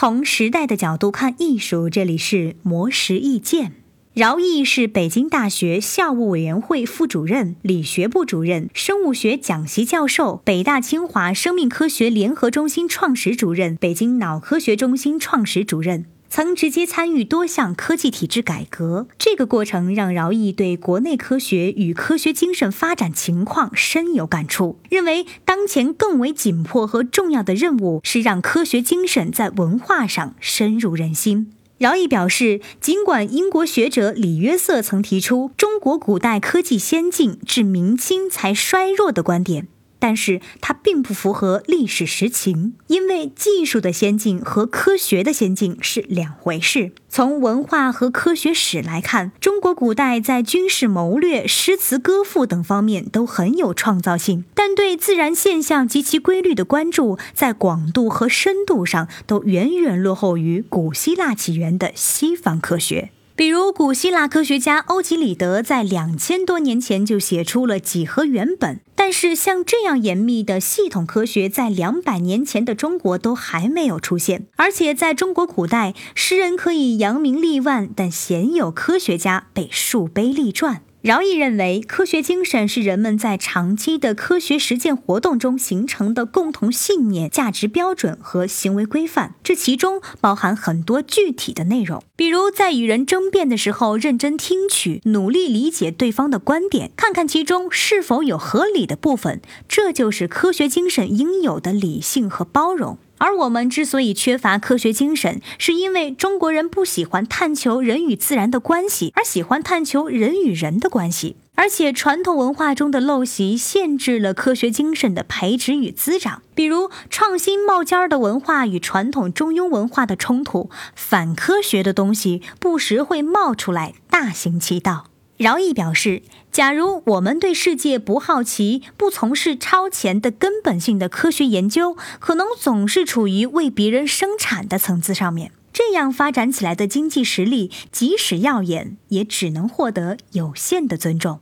从时代的角度看艺术，这里是魔石意见。饶毅是北京大学校务委员会副主任、理学部主任、生物学讲席教授，北大清华生命科学联合中心创始主任，北京脑科学中心创始主任。曾直接参与多项科技体制改革，这个过程让饶毅对国内科学与科学精神发展情况深有感触，认为当前更为紧迫和重要的任务是让科学精神在文化上深入人心。饶毅表示，尽管英国学者李约瑟曾提出中国古代科技先进至明清才衰弱的观点。但是它并不符合历史实情，因为技术的先进和科学的先进是两回事。从文化和科学史来看，中国古代在军事谋略、诗词歌赋等方面都很有创造性，但对自然现象及其规律的关注，在广度和深度上都远远落后于古希腊起源的西方科学。比如，古希腊科学家欧几里得在两千多年前就写出了几何原本，但是像这样严密的系统科学，在两百年前的中国都还没有出现。而且，在中国古代，诗人可以扬名立万，但鲜有科学家被树碑立传。饶毅认为，科学精神是人们在长期的科学实践活动中形成的共同信念、价值标准和行为规范。这其中包含很多具体的内容，比如在与人争辩的时候，认真听取，努力理解对方的观点，看看其中是否有合理的部分。这就是科学精神应有的理性和包容。而我们之所以缺乏科学精神，是因为中国人不喜欢探求人与自然的关系，而喜欢探求人与人的关系。而且传统文化中的陋习限制了科学精神的培植与滋长，比如创新冒尖儿的文化与传统中庸文化的冲突，反科学的东西不时会冒出来，大行其道。饶毅表示，假如我们对世界不好奇，不从事超前的根本性的科学研究，可能总是处于为别人生产的层次上面。这样发展起来的经济实力，即使耀眼，也只能获得有限的尊重。